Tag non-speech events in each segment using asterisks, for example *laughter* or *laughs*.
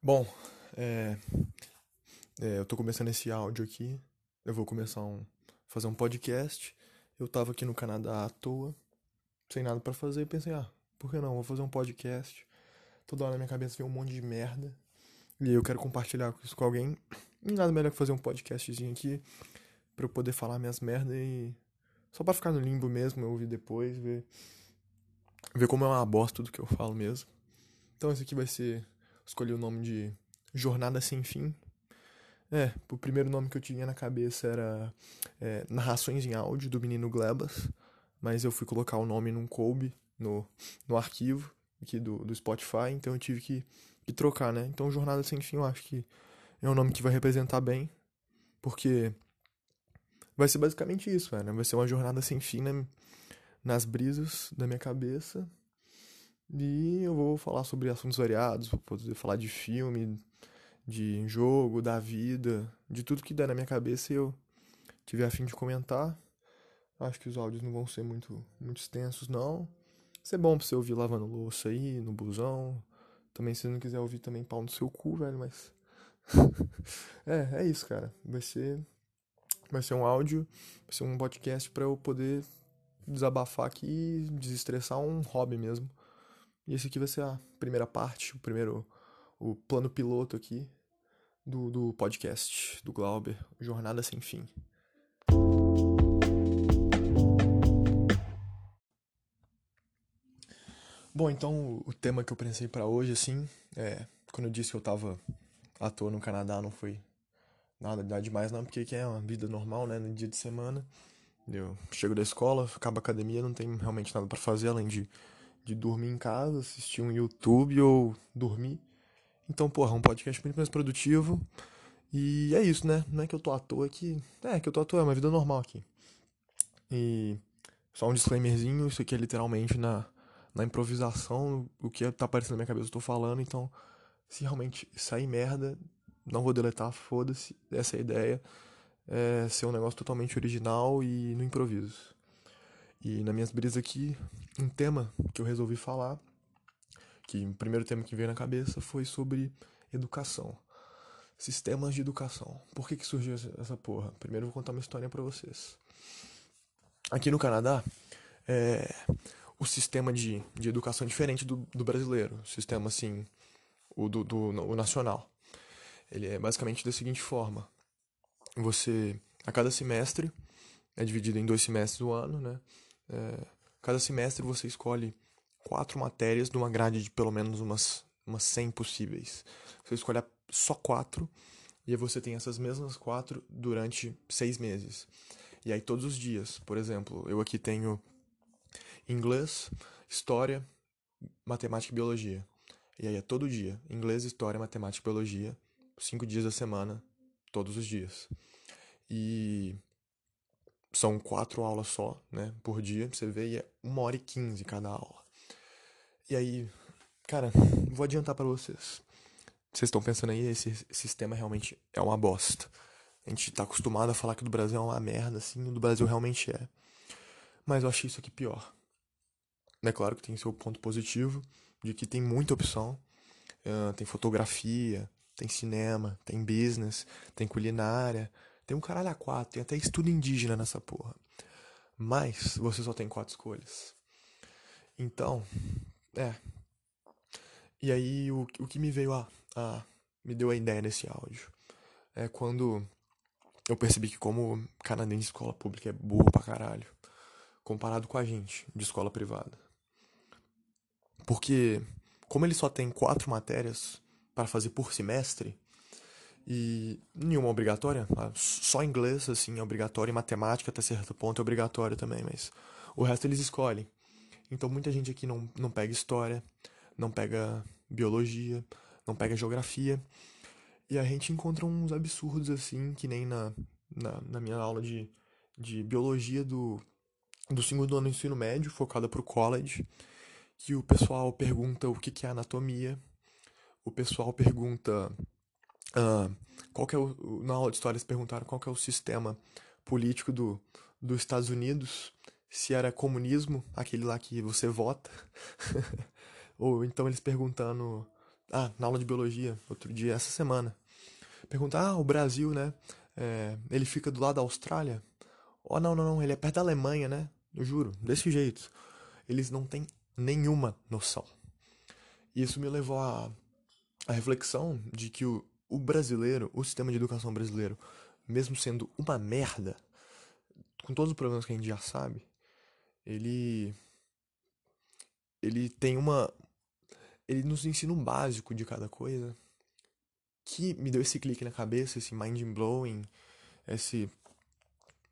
Bom, é, é, eu tô começando esse áudio aqui. Eu vou começar um fazer um podcast. Eu tava aqui no Canadá à toa, sem nada para fazer, e pensei, ah, por que não? Vou fazer um podcast. Toda hora na minha cabeça vem um monte de merda. E eu quero compartilhar isso com alguém. E nada melhor que fazer um podcastzinho aqui para eu poder falar minhas merdas e só para ficar no limbo mesmo, eu ouvir depois, ver ver como é uma bosta tudo que eu falo mesmo. Então esse aqui vai ser escolhi o nome de Jornada Sem Fim. É, o primeiro nome que eu tinha na cabeça era é, Narrações em Áudio, do menino Glebas, mas eu fui colocar o nome num coube no, no arquivo aqui do, do Spotify, então eu tive que, que trocar, né? Então Jornada Sem Fim eu acho que é um nome que vai representar bem, porque vai ser basicamente isso, né? Vai ser uma jornada sem fim né? nas brisas da minha cabeça e eu vou falar sobre assuntos variados, vou poder falar de filme, de jogo, da vida, de tudo que der na minha cabeça e eu tiver a fim de comentar. Acho que os áudios não vão ser muito, muito extensos, não. Vai ser bom pra você ouvir lavando louça aí, no busão. Também, se não quiser ouvir também pau no seu cu, velho, mas. *laughs* é, é isso, cara. Vai ser. Vai ser um áudio, vai ser um podcast para eu poder desabafar aqui desestressar um hobby mesmo. E esse aqui vai ser a primeira parte, o primeiro, o plano piloto aqui do, do podcast do Glauber, Jornada Sem Fim. Bom, então o tema que eu pensei para hoje, assim, é, quando eu disse que eu tava à toa no Canadá, não foi nada demais não, porque é uma vida normal, né, no dia de semana. Eu chego da escola, acabo a academia, não tem realmente nada para fazer além de de dormir em casa, assistir um YouTube ou dormir. Então, porra, um podcast muito mais produtivo. E é isso, né? Não é que eu tô à toa aqui. É, que eu tô à toa, é uma vida normal aqui. E só um disclaimerzinho, isso aqui é literalmente na, na improvisação, o que tá aparecendo na minha cabeça eu tô falando, então se realmente sair merda, não vou deletar, foda-se, essa é a ideia. É ser um negócio totalmente original e no improviso. E nas minhas brisas aqui, um tema que eu resolvi falar, que o primeiro tema que veio na cabeça foi sobre educação. Sistemas de educação. Por que, que surgiu essa porra? Primeiro eu vou contar uma história para vocês. Aqui no Canadá, é, o sistema de, de educação é diferente do, do brasileiro. Sistema, assim, o do, do o nacional. Ele é basicamente da seguinte forma. Você, a cada semestre, é dividido em dois semestres do ano, né? É, cada semestre você escolhe quatro matérias de uma grade de pelo menos umas, umas 100 possíveis. Você escolhe só quatro e aí você tem essas mesmas quatro durante seis meses. E aí todos os dias, por exemplo, eu aqui tenho inglês, história, matemática e biologia. E aí é todo dia, inglês, história, matemática e biologia, cinco dias da semana, todos os dias. E são quatro aulas só, né, por dia, você vê, e é uma hora e quinze cada aula. E aí, cara, vou adiantar para vocês. Vocês estão pensando aí, esse sistema realmente é uma bosta. A gente tá acostumado a falar que do Brasil é uma merda, assim, o do Brasil realmente é. Mas eu achei isso aqui pior. É claro que tem seu ponto positivo, de que tem muita opção. Uh, tem fotografia, tem cinema, tem business, tem culinária, tem um caralho a quatro, tem até estudo indígena nessa porra. Mas você só tem quatro escolhas. Então, é. E aí o, o que me veio a, a. me deu a ideia desse áudio. É quando eu percebi que como canadense de escola pública é burro pra caralho. Comparado com a gente, de escola privada. Porque, como ele só tem quatro matérias para fazer por semestre, e nenhuma obrigatória, tá? só inglês assim é obrigatório e matemática até certo ponto é obrigatório também, mas o resto eles escolhem. Então muita gente aqui não, não pega história, não pega biologia, não pega geografia. E a gente encontra uns absurdos assim, que nem na, na, na minha aula de, de biologia do, do segundo ano do ensino médio, focada para o college, que o pessoal pergunta o que, que é anatomia, o pessoal pergunta Uh, qual que é o, na aula de história eles perguntaram qual que é o sistema político do, dos Estados Unidos, se era comunismo, aquele lá que você vota, *laughs* ou então eles perguntando Ah, na aula de biologia, outro dia, essa semana. Perguntar, ah, o Brasil, né? É, ele fica do lado da Austrália? Oh, não, não, não, ele é perto da Alemanha, né? Eu juro, desse jeito. Eles não têm nenhuma noção. Isso me levou a, a reflexão de que o, o brasileiro, o sistema de educação brasileiro, mesmo sendo uma merda, com todos os problemas que a gente já sabe, ele ele tem uma ele nos ensina um básico de cada coisa que me deu esse clique na cabeça, esse mind blowing, esse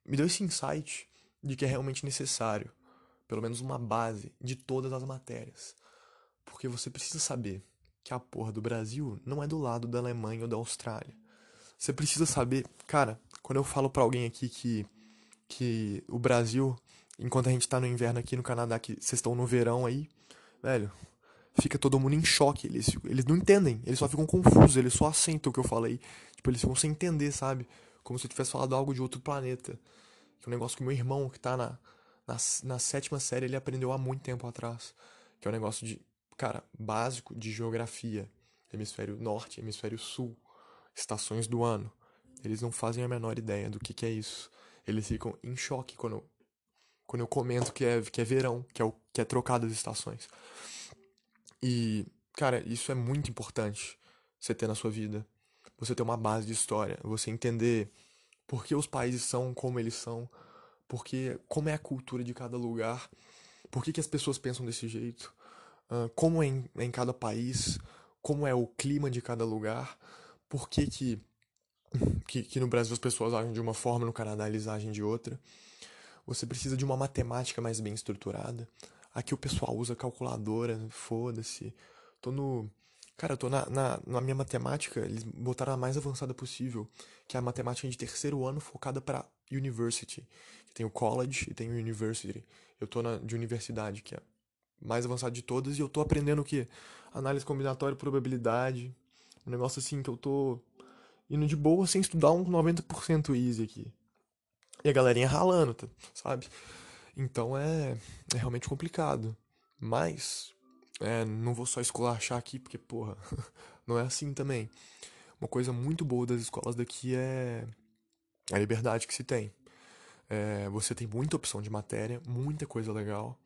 me deu esse insight de que é realmente necessário, pelo menos uma base de todas as matérias. Porque você precisa saber que a porra do Brasil não é do lado da Alemanha ou da Austrália. Você precisa saber, cara, quando eu falo para alguém aqui que que o Brasil, enquanto a gente tá no inverno aqui no Canadá, que vocês estão no verão aí, velho, fica todo mundo em choque. Eles, eles não entendem, eles só ficam confusos, eles só assentam o que eu falei. Tipo, eles ficam sem entender, sabe? Como se eu tivesse falado algo de outro planeta. Que é um negócio que meu irmão, que tá na, na, na sétima série, ele aprendeu há muito tempo atrás. Que é um negócio de, cara, básico de geografia. Hemisfério norte, hemisfério sul, estações do ano. Eles não fazem a menor ideia do que, que é isso. Eles ficam em choque quando, quando eu comento que é, que é verão, que é, o, que é trocado as estações. E, cara, isso é muito importante você ter na sua vida. Você ter uma base de história, você entender por que os países são como eles são, porque como é a cultura de cada lugar, por que, que as pessoas pensam desse jeito, uh, como é em, é em cada país, como é o clima de cada lugar, por que, que *laughs* que, que no Brasil as pessoas agem de uma forma, no Canadá eles agem de outra. Você precisa de uma matemática mais bem estruturada. Aqui o pessoal usa calculadora, foda-se. Tô no. Cara, eu tô na, na, na, minha matemática, eles botaram a mais avançada possível, que é a matemática de terceiro ano focada para university. Tem o college e tem o university. Eu tô na de universidade, que é mais avançada de todas, e eu tô aprendendo o quê? Análise combinatória, probabilidade. Um negócio assim que eu tô indo de boa sem estudar um 90% easy aqui. E a galerinha ralando, tá, sabe? Então é, é realmente complicado. Mas, é, não vou só esculachar aqui, porque, porra, *laughs* não é assim também. Uma coisa muito boa das escolas daqui é a liberdade que se tem. É, você tem muita opção de matéria, muita coisa legal.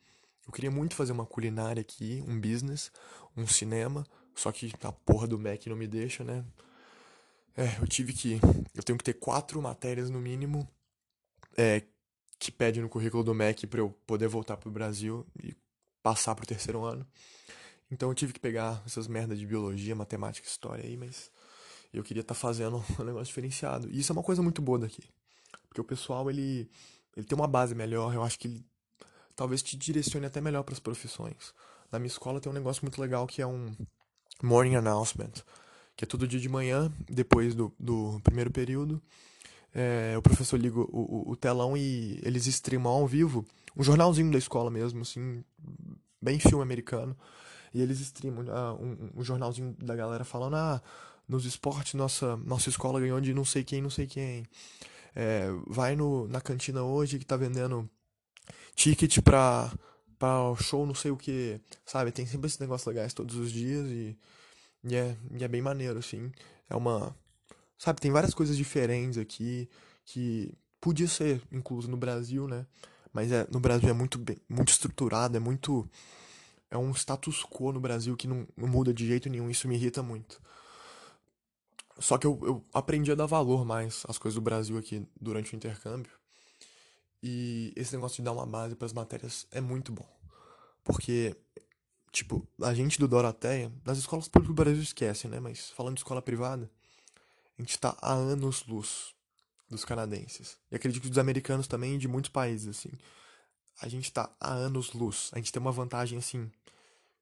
Eu queria muito fazer uma culinária aqui, um business, um cinema, só que a porra do Mac não me deixa, né? É, eu tive que. Eu tenho que ter quatro matérias no mínimo é, que pede no currículo do MEC para eu poder voltar pro Brasil e passar pro terceiro ano. Então eu tive que pegar essas merdas de biologia, matemática, história aí, mas eu queria estar tá fazendo *laughs* um negócio diferenciado. E isso é uma coisa muito boa daqui. Porque o pessoal, ele, ele tem uma base melhor, eu acho que ele talvez te direcione até melhor para as profissões. Na minha escola tem um negócio muito legal que é um morning announcement que é todo dia de manhã, depois do, do primeiro período. É, o professor liga o, o, o, telão e eles streamam ao vivo um jornalzinho da escola mesmo, assim, bem filme americano. E eles streamam uh, um, um, jornalzinho da galera falando: ah, nos esportes nossa, nossa escola ganhou de não sei quem, não sei quem. É, vai no, na cantina hoje que tá vendendo ticket pra, pra show não sei o que, sabe? Tem sempre esses negócios legais todos os dias e e é, e é bem maneiro, assim. É uma. Sabe, tem várias coisas diferentes aqui que podia ser incluso no Brasil, né? Mas é, no Brasil é muito, bem, muito estruturado, é muito. É um status quo no Brasil que não, não muda de jeito nenhum, isso me irrita muito. Só que eu, eu aprendi a dar valor mais às coisas do Brasil aqui durante o intercâmbio. E esse negócio de dar uma base para as matérias é muito bom. Porque Tipo, a gente do Doroteia, nas escolas públicas do Brasil esquece, né? Mas falando de escola privada, a gente tá há anos-luz dos canadenses. E acredito que dos americanos também e de muitos países, assim. A gente tá há anos-luz. A gente tem uma vantagem, assim,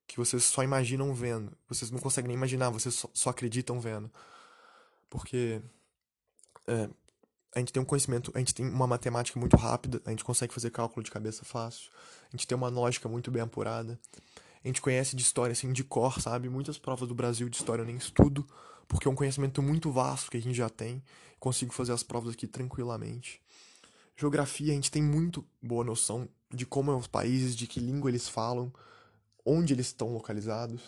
que vocês só imaginam vendo. Vocês não conseguem nem imaginar, vocês só, só acreditam vendo. Porque é, a gente tem um conhecimento, a gente tem uma matemática muito rápida, a gente consegue fazer cálculo de cabeça fácil, a gente tem uma lógica muito bem apurada a gente conhece de história assim de cor, sabe? Muitas provas do Brasil de história eu nem estudo, porque é um conhecimento muito vasto que a gente já tem. Consigo fazer as provas aqui tranquilamente. Geografia, a gente tem muito boa noção de como são os países, de que língua eles falam, onde eles estão localizados.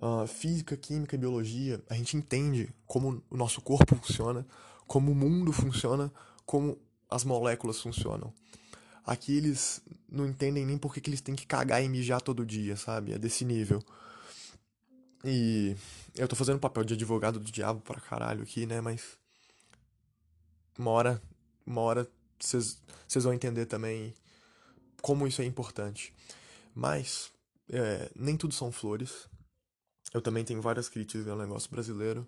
uh, física, química e biologia, a gente entende como o nosso corpo funciona, como o mundo funciona, como as moléculas funcionam. Aqui eles não entendem nem por que, eles têm que cagar e mijar todo dia, sabe? É desse nível. E eu tô fazendo papel de advogado do diabo pra caralho aqui, né? Mas uma hora vocês vão entender também como isso é importante. Mas é, nem tudo são flores. Eu também tenho várias críticas ao negócio brasileiro.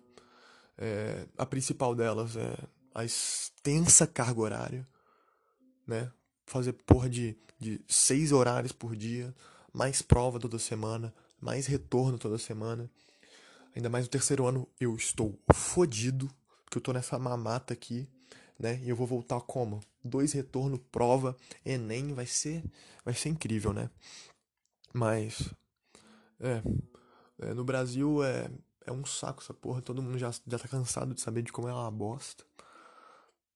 É, a principal delas é a extensa carga horária, né? Fazer porra de, de seis horários por dia, mais prova toda semana, mais retorno toda semana. Ainda mais no terceiro ano eu estou fodido, porque eu tô nessa mamata aqui, né? E eu vou voltar como? Dois retorno, prova, Enem, vai ser, vai ser incrível, né? Mas, é, é, no Brasil é, é um saco essa porra, todo mundo já, já tá cansado de saber de como é uma bosta.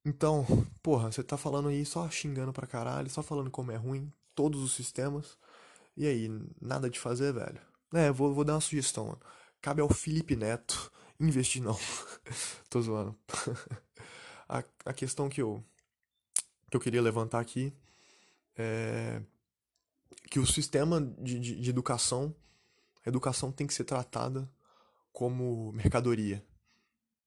Então, porra, você tá falando aí só xingando pra caralho, só falando como é ruim, todos os sistemas. E aí, nada de fazer, velho? É, vou, vou dar uma sugestão, mano. Cabe ao Felipe Neto *laughs* investir, não. *laughs* Tô zoando. *laughs* a, a questão que eu, que eu queria levantar aqui é que o sistema de, de, de educação, a educação tem que ser tratada como mercadoria.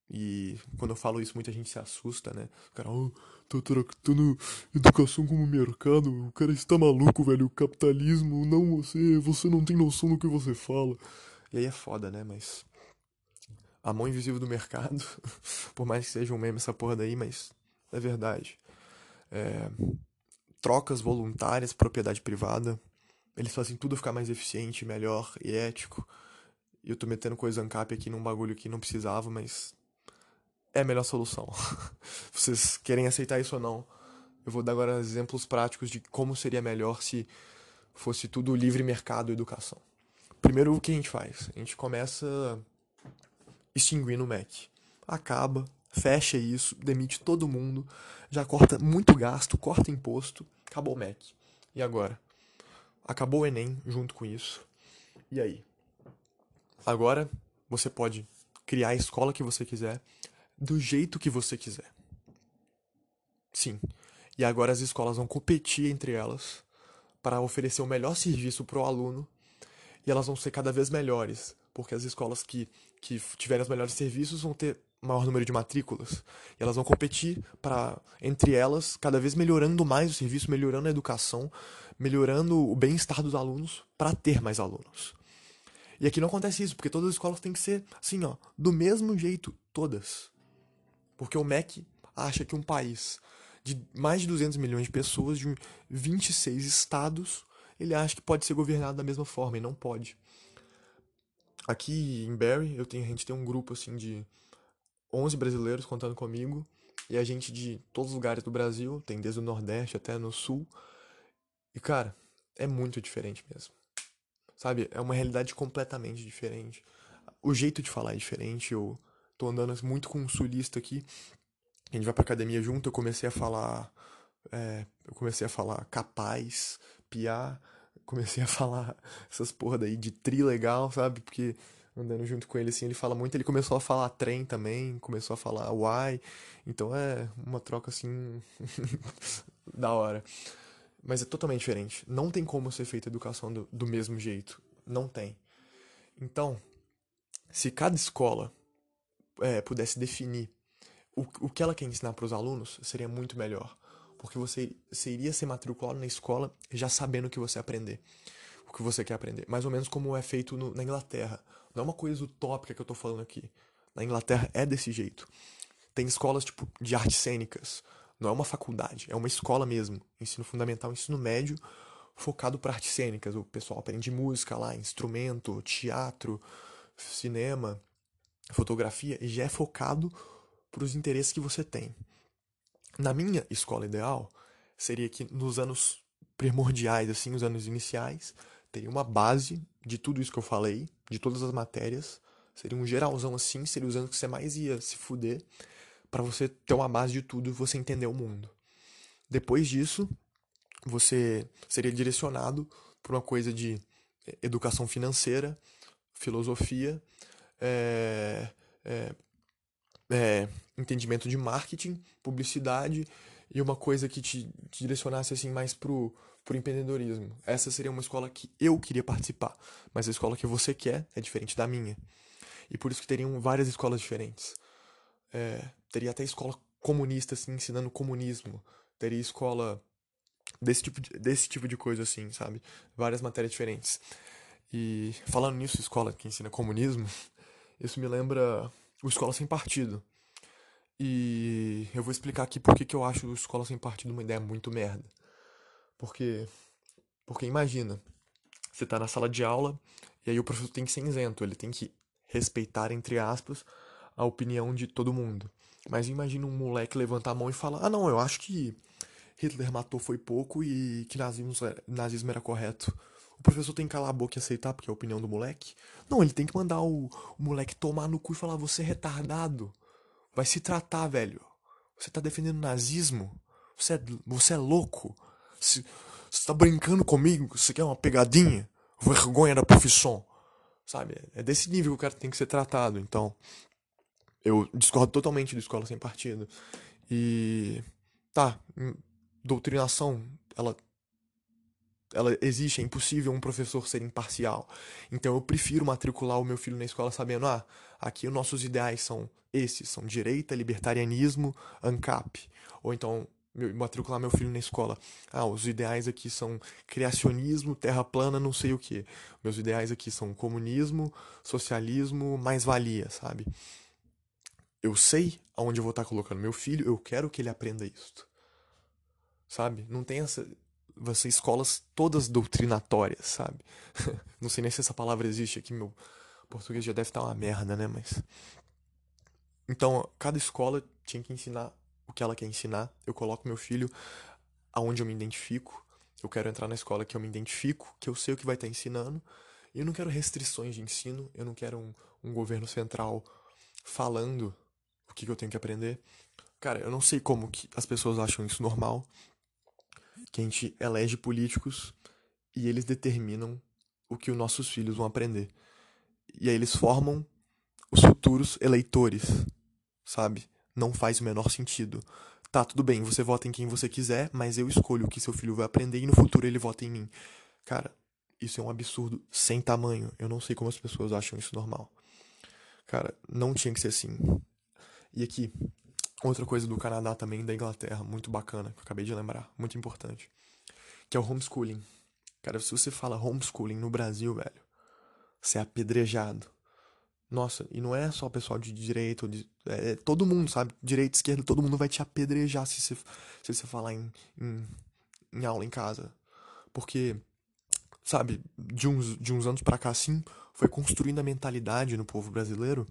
E quando eu falo isso, muita gente se assusta, né? O cara, oh, tô tratando educação como mercado. O cara está maluco, velho. O capitalismo, não você, você não tem noção do que você fala. E aí é foda, né? Mas. A mão invisível do mercado, *laughs* por mais que seja um meme essa porra daí, mas é verdade. É, trocas voluntárias, propriedade privada, eles fazem tudo ficar mais eficiente, melhor e ético. Eu tô metendo coisa ANCAP aqui num bagulho que não precisava, mas é a melhor solução. *laughs* Vocês querem aceitar isso ou não? Eu vou dar agora exemplos práticos de como seria melhor se fosse tudo livre mercado e educação. Primeiro, o que a gente faz? A gente começa extinguindo o MEC. Acaba, fecha isso, demite todo mundo, já corta muito gasto, corta imposto, acabou o MEC. E agora? Acabou o Enem junto com isso. E aí? Agora você pode criar a escola que você quiser, do jeito que você quiser. Sim. E agora as escolas vão competir entre elas para oferecer o melhor serviço para o aluno e elas vão ser cada vez melhores, porque as escolas que, que tiverem os melhores serviços vão ter maior número de matrículas e elas vão competir para entre elas cada vez melhorando mais o serviço, melhorando a educação, melhorando o bem-estar dos alunos para ter mais alunos. E aqui não acontece isso, porque todas as escolas têm que ser assim, ó, do mesmo jeito, todas. Porque o MEC acha que um país de mais de 200 milhões de pessoas, de 26 estados, ele acha que pode ser governado da mesma forma, e não pode. Aqui em Barry, eu tenho, a gente tem um grupo assim de 11 brasileiros contando comigo, e a gente de todos os lugares do Brasil, tem desde o Nordeste até no Sul. E cara, é muito diferente mesmo. Sabe? É uma realidade completamente diferente. O jeito de falar é diferente, eu tô andando muito com um sulista aqui. A gente vai pra academia junto, eu comecei a falar. É, eu comecei a falar capaz, piar, comecei a *laughs* falar essas porra daí de tri legal, sabe? Porque andando junto com ele assim, ele fala muito, ele começou a falar trem também, começou a falar why. Então é uma troca assim *laughs* da hora. Mas é totalmente diferente. Não tem como ser feita educação do, do mesmo jeito. Não tem. Então, se cada escola é, pudesse definir o, o que ela quer ensinar para os alunos, seria muito melhor. Porque você, você iria ser matriculado na escola já sabendo o que você aprender. O que você quer aprender. Mais ou menos como é feito no, na Inglaterra. Não é uma coisa utópica que eu tô falando aqui. Na Inglaterra é desse jeito. Tem escolas tipo de artes cênicas. Não é uma faculdade, é uma escola mesmo. Ensino fundamental, ensino médio, focado para artes cênicas. O pessoal aprende música lá, instrumento, teatro, cinema fotografia e já é focado para os interesses que você tem. Na minha escola ideal, seria que nos anos primordiais, assim, os anos iniciais, teria uma base de tudo isso que eu falei, de todas as matérias. Seria um geralzão assim, seria os anos que você mais ia se fuder, para você ter uma base de tudo e você entender o mundo. Depois disso, você seria direcionado para uma coisa de educação financeira, filosofia, é, é, é, entendimento de marketing, publicidade e uma coisa que te, te direcionasse assim mais pro, pro empreendedorismo. Essa seria uma escola que eu queria participar, mas a escola que você quer é diferente da minha. E por isso que teriam várias escolas diferentes. É, teria até escola comunista, assim, ensinando comunismo. Teria escola desse tipo de, desse tipo de coisa, assim, sabe? Várias matérias diferentes. E falando nisso, escola que ensina comunismo, *laughs* isso me lembra o Escola Sem Partido. E eu vou explicar aqui por que eu acho o Escola Sem Partido uma ideia muito merda. Porque, porque imagina, você tá na sala de aula e aí o professor tem que ser isento, ele tem que respeitar, entre aspas, a opinião de todo mundo. Mas imagina um moleque levantar a mão e falar: Ah, não, eu acho que Hitler matou foi pouco e que nazismo, nazismo era correto. O professor tem que calar a boca e aceitar porque é a opinião do moleque? Não, ele tem que mandar o, o moleque tomar no cu e falar: Você é retardado. Vai se tratar, velho. Você tá defendendo nazismo? Você é, você é louco? Você, você tá brincando comigo? Você quer uma pegadinha? Vergonha da profissão. Sabe? É desse nível que o cara tem que ser tratado. Então, eu discordo totalmente de escola sem partido. E. Tá, hum, doutrinação, ela. Ela existe, é impossível um professor ser imparcial. Então eu prefiro matricular o meu filho na escola sabendo, ah, aqui os nossos ideais são esses, são direita, libertarianismo, ANCAP. Ou então matricular meu filho na escola. Ah, os ideais aqui são criacionismo, terra plana, não sei o que. Meus ideais aqui são comunismo, socialismo, mais-valia, sabe? Eu sei aonde eu vou estar colocando meu filho, eu quero que ele aprenda isso. Sabe? Não tem essa. Vão ser escolas todas doutrinatórias, sabe? *laughs* não sei nem se essa palavra existe aqui, meu português já deve estar uma merda, né? Mas. Então, cada escola tinha que ensinar o que ela quer ensinar. Eu coloco meu filho aonde eu me identifico. Eu quero entrar na escola que eu me identifico, que eu sei o que vai estar ensinando. E eu não quero restrições de ensino, eu não quero um, um governo central falando que, que eu tenho que aprender. Cara, eu não sei como que as pessoas acham isso normal. Que a gente elege políticos e eles determinam o que os nossos filhos vão aprender. E aí eles formam os futuros eleitores, sabe? não faz o menor sentido. Tá, tudo bem, você vota em quem você quiser, mas eu escolho o que seu filho vai aprender e no futuro ele vota em mim. Cara, isso é um absurdo sem tamanho. Eu não sei como as pessoas acham isso normal. Cara, não tinha que ser assim. E aqui, outra coisa do Canadá também, da Inglaterra, muito bacana, que eu acabei de lembrar, muito importante, que é o homeschooling. Cara, se você fala homeschooling no Brasil, velho, você é apedrejado. Nossa, e não é só o pessoal de direito, de, é, é todo mundo, sabe? Direita, esquerda, todo mundo vai te apedrejar se você, se você falar em, em, em aula em casa. Porque, sabe, de uns, de uns anos para cá, assim, foi construindo a mentalidade no povo brasileiro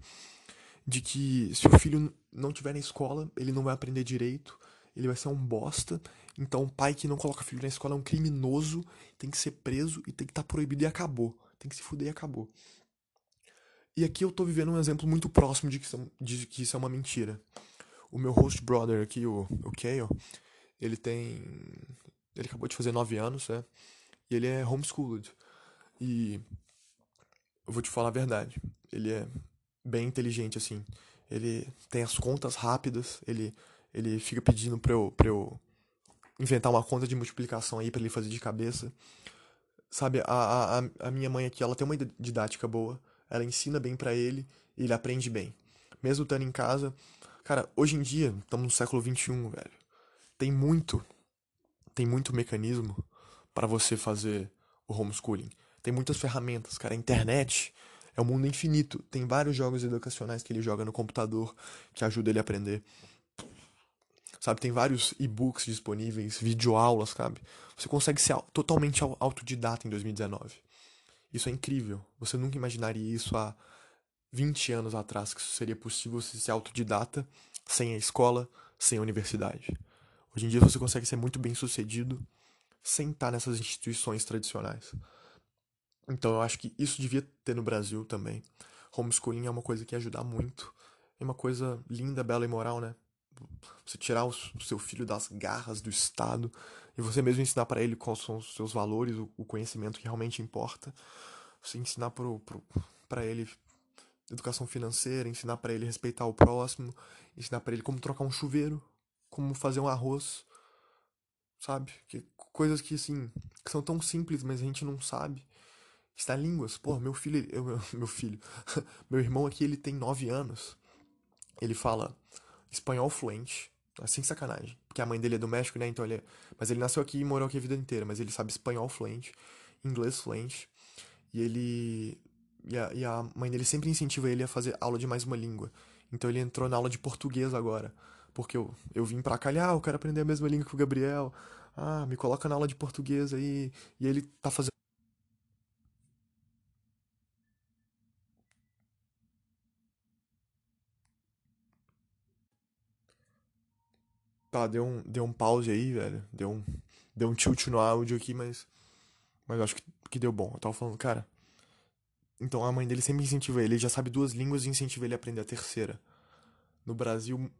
de que se o filho não tiver na escola, ele não vai aprender direito, ele vai ser um bosta. Então, o pai que não coloca filho na escola é um criminoso, tem que ser preso e tem que estar tá proibido e acabou. Tem que se fuder e acabou. E aqui eu tô vivendo um exemplo muito próximo de que, isso, de que isso é uma mentira. O meu host brother aqui, o, o Kale, ele tem. Ele acabou de fazer 9 anos, né? E ele é homeschooled. E eu vou te falar a verdade. Ele é bem inteligente, assim. Ele tem as contas rápidas, ele, ele fica pedindo pra eu, pra eu inventar uma conta de multiplicação aí para ele fazer de cabeça. Sabe, a, a, a minha mãe aqui, ela tem uma didática boa ela ensina bem para ele e ele aprende bem. Mesmo estando em casa. Cara, hoje em dia, estamos no século XXI, velho. Tem muito, tem muito mecanismo para você fazer o homeschooling. Tem muitas ferramentas, cara. A internet é um mundo infinito. Tem vários jogos educacionais que ele joga no computador que ajudam ele a aprender. Sabe, tem vários e-books disponíveis, videoaulas, sabe? Você consegue ser totalmente autodidata em 2019. Isso é incrível. Você nunca imaginaria isso há 20 anos atrás, que isso seria possível você ser autodidata, sem a escola, sem a universidade. Hoje em dia você consegue ser muito bem sucedido sem estar nessas instituições tradicionais. Então eu acho que isso devia ter no Brasil também. Homeschooling é uma coisa que ia ajudar muito. É uma coisa linda, bela e moral, né? Você tirar o seu filho das garras do Estado e você mesmo ensinar para ele quais são os seus valores, o conhecimento que realmente importa. Você ensinar para ele educação financeira, ensinar para ele respeitar o próximo, ensinar para ele como trocar um chuveiro, como fazer um arroz, sabe? Que, coisas que, assim, que são tão simples, mas a gente não sabe. Está línguas. Pô, meu filho, eu, *laughs* meu, filho, meu irmão aqui, ele tem nove anos. Ele fala espanhol fluente, assim sacanagem. Porque a mãe dele é do México, né? Então ele é... Mas ele nasceu aqui e morou aqui a vida inteira. Mas ele sabe espanhol fluente, inglês fluente. E ele. E a, e a mãe dele sempre incentiva ele a fazer aula de mais uma língua. Então ele entrou na aula de português agora. Porque eu, eu vim pra cá, ah, eu quero aprender a mesma língua que o Gabriel. Ah, me coloca na aula de português aí. E ele tá fazendo. Tá, deu um, deu um pause aí, velho. Deu um, deu um tilt no áudio aqui, mas. Mas acho que, que deu bom. Eu tava falando, cara. Então a mãe dele sempre incentiva ele. Ele já sabe duas línguas e incentiva ele a aprender a terceira. No Brasil,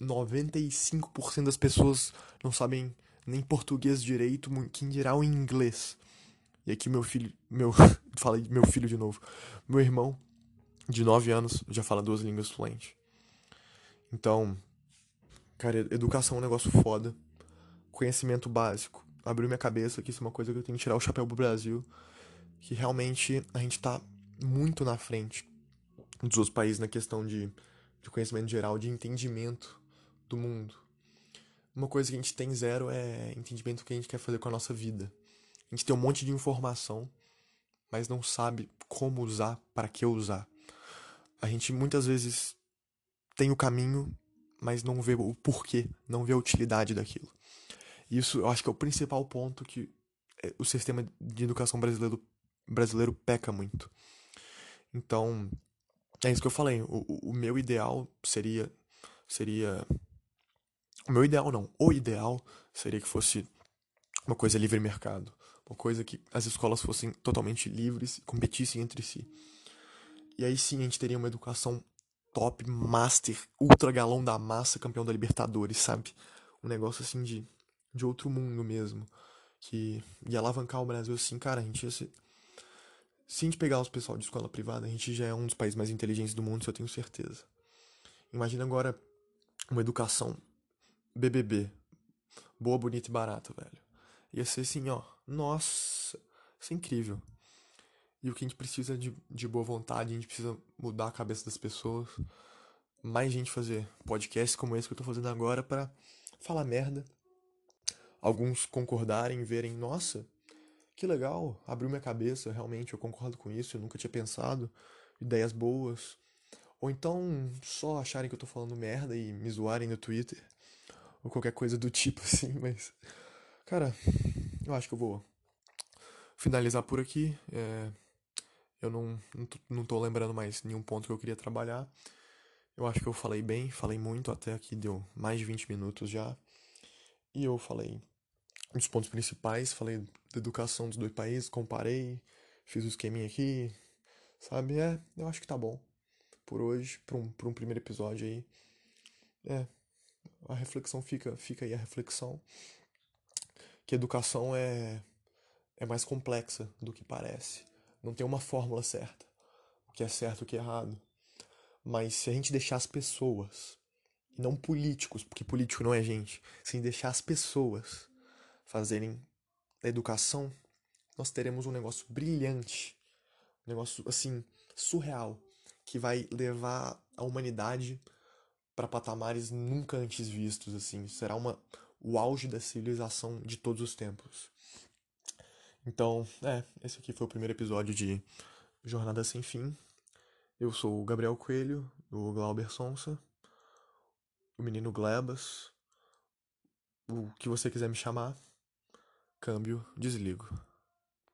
95% das pessoas não sabem nem português direito, quem dirá o inglês. E aqui meu filho, meu, *laughs* falei meu filho de novo, meu irmão de 9 anos já fala duas línguas fluentes. Então, cara, educação é um negócio foda. Conhecimento básico. Abriu minha cabeça que isso é uma coisa que eu tenho que tirar o chapéu pro Brasil, que realmente a gente tá muito na frente dos outros países na questão de, de conhecimento geral, de entendimento do mundo. Uma coisa que a gente tem zero é entendimento do que a gente quer fazer com a nossa vida. A gente tem um monte de informação, mas não sabe como usar, para que usar. A gente muitas vezes tem o caminho, mas não vê o porquê, não vê a utilidade daquilo. Isso eu acho que é o principal ponto que é, o sistema de educação brasileiro, brasileiro peca muito. Então, é isso que eu falei. O, o meu ideal seria seria o meu ideal não. O ideal seria que fosse uma coisa livre mercado. Uma coisa que as escolas fossem totalmente livres competissem entre si. E aí sim a gente teria uma educação top, master, ultra galão da massa, campeão da Libertadores, sabe? Um negócio assim de, de outro mundo mesmo. Que ia alavancar o Brasil assim, cara, a gente ia ser. Se a gente pegar os pessoal de escola privada, a gente já é um dos países mais inteligentes do mundo, isso eu tenho certeza. Imagina agora uma educação BBB. Boa, bonita e barata, velho. Ia ser assim, ó. Nossa, isso é incrível. E o que a gente precisa de, de boa vontade, a gente precisa mudar a cabeça das pessoas. Mais gente fazer podcasts como esse que eu tô fazendo agora para falar merda. Alguns concordarem, verem, nossa, que legal, abriu minha cabeça, realmente eu concordo com isso, eu nunca tinha pensado. Ideias boas. Ou então só acharem que eu tô falando merda e me zoarem no Twitter ou qualquer coisa do tipo *laughs* assim, mas. Cara, eu acho que eu vou finalizar por aqui. É, eu não, não, tô, lembrando mais nenhum ponto que eu queria trabalhar. Eu acho que eu falei bem, falei muito, até aqui deu mais de 20 minutos já. E eu falei dos pontos principais, falei da educação dos dois países, comparei, fiz o esqueminha aqui, sabe? É, eu acho que tá bom por hoje, pra um, um primeiro episódio aí. É, a reflexão fica, fica aí a reflexão que educação é é mais complexa do que parece. Não tem uma fórmula certa, o que é certo, o que é errado. Mas se a gente deixar as pessoas, e não políticos, porque político não é gente, se a gente deixar as pessoas fazerem a educação, nós teremos um negócio brilhante, um negócio assim surreal, que vai levar a humanidade para patamares nunca antes vistos, assim. Será uma, o auge da civilização de todos os tempos. Então, é, esse aqui foi o primeiro episódio de Jornada Sem Fim. Eu sou o Gabriel Coelho, do Glauber Sonsa, o menino Glebas, o que você quiser me chamar. Câmbio, desligo.